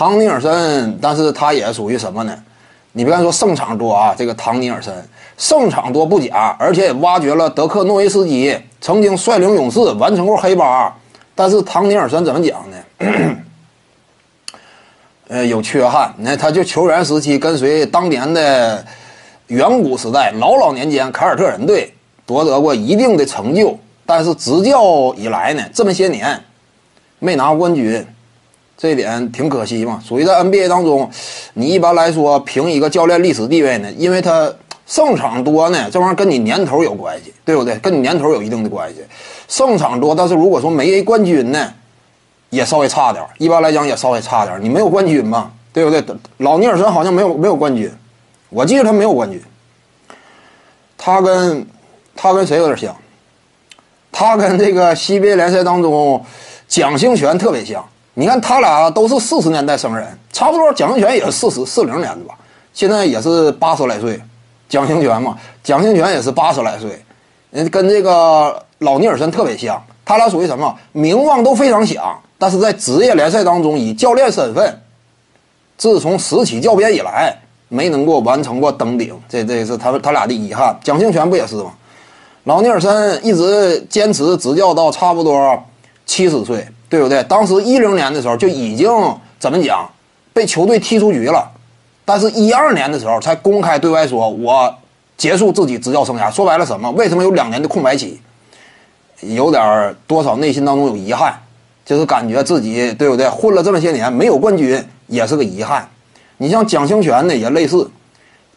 唐尼尔森，但是他也属于什么呢？你别看说胜场多啊，这个唐尼尔森胜场多不假，而且也挖掘了德克诺维斯基，曾经率领勇士完成过黑八。但是唐尼尔森怎么讲呢？呃，有缺憾。你看，他就球员时期跟随当年的远古时代老老年间凯尔特人队夺得过一定的成就，但是执教以来呢，这么些年没拿冠军。这一点挺可惜嘛，属于在 NBA 当中，你一般来说评一个教练历史地位呢，因为他胜场多呢，这玩意儿跟你年头有关系，对不对？跟你年头有一定的关系。胜场多，但是如果说没冠军呢，也稍微差点一般来讲也稍微差点你没有冠军嘛，对不对？老尼尔森好像没有没有冠军，我记得他没有冠军。他跟他跟谁有点像？他跟这个 CBA 联赛当中蒋兴权特别像。你看他俩都是四十年代生人，差不多。蒋兴权也是四十四零年的吧，现在也是八十来岁。蒋兴权嘛，蒋兴权也是八十来岁，人跟这个老尼尔森特别像。他俩属于什么？名望都非常响，但是在职业联赛当中以教练身份，自从拾起教鞭以来，没能够完成过登顶。这这是他他俩的遗憾。蒋兴权不也是吗？老尼尔森一直坚持执教到差不多七十岁。对不对？当时一零年的时候就已经怎么讲，被球队踢出局了，但是一二年的时候才公开对外说，我结束自己执教生涯。说白了什么？为什么有两年的空白期？有点多少内心当中有遗憾，就是感觉自己对不对？混了这么些年没有冠军也是个遗憾。你像蒋兴权呢也类似，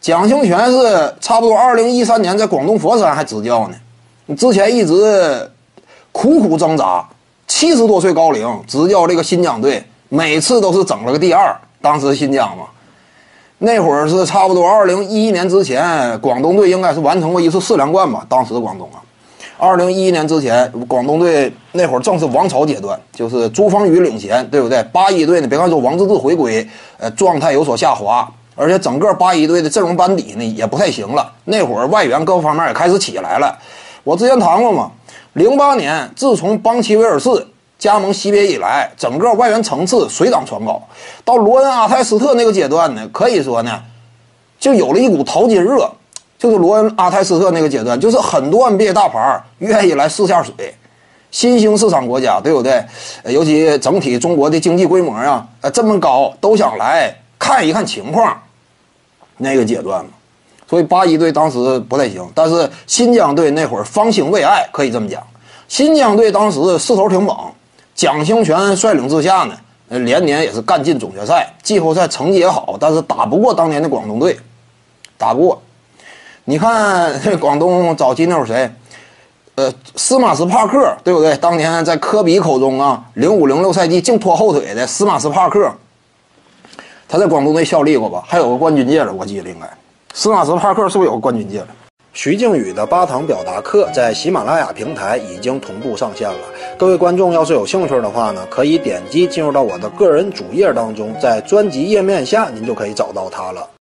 蒋兴权是差不多二零一三年在广东佛山还执教呢，之前一直苦苦挣扎。七十多岁高龄执教这个新疆队，每次都是整了个第二。当时新疆嘛，那会儿是差不多二零一一年之前，广东队应该是完成过一次四连冠吧。当时广东啊，二零一一年之前，广东队那会儿正是王朝阶段，就是朱芳雨领衔，对不对？八一队呢，别看说王治郅回归，呃，状态有所下滑，而且整个八一队的阵容班底呢也不太行了。那会儿外援各方面也开始起来了。我之前谈过嘛。零八年，自从邦奇威尔士加盟西边以来，整个外援层次水涨船高。到罗恩阿泰斯特那个阶段呢，可以说呢，就有了一股淘金热。就是罗恩阿泰斯特那个阶段，就是很多 NBA 大牌愿意来试下水，新兴市场国家，对不对？尤其整体中国的经济规模啊，呃，这么高，都想来看一看情况。那个阶段嘛。所以八一队当时不太行，但是新疆队那会儿方兴未艾，可以这么讲。新疆队当时势头挺猛，蒋兴权率领之下呢，连年也是干进总决赛、季后赛，成绩也好，但是打不过当年的广东队，打不过。你看这 广东早期那会儿谁，呃，斯马斯帕克，对不对？当年在科比口中啊，零五零六赛季净拖后腿的斯马斯帕克，他在广东队效力过吧？还有个冠军戒指，我记得应该。斯马茨帕克是不是有个冠军戒指？徐静宇的八堂表达课在喜马拉雅平台已经同步上线了。各位观众要是有兴趣的话呢，可以点击进入到我的个人主页当中，在专辑页面下您就可以找到它了。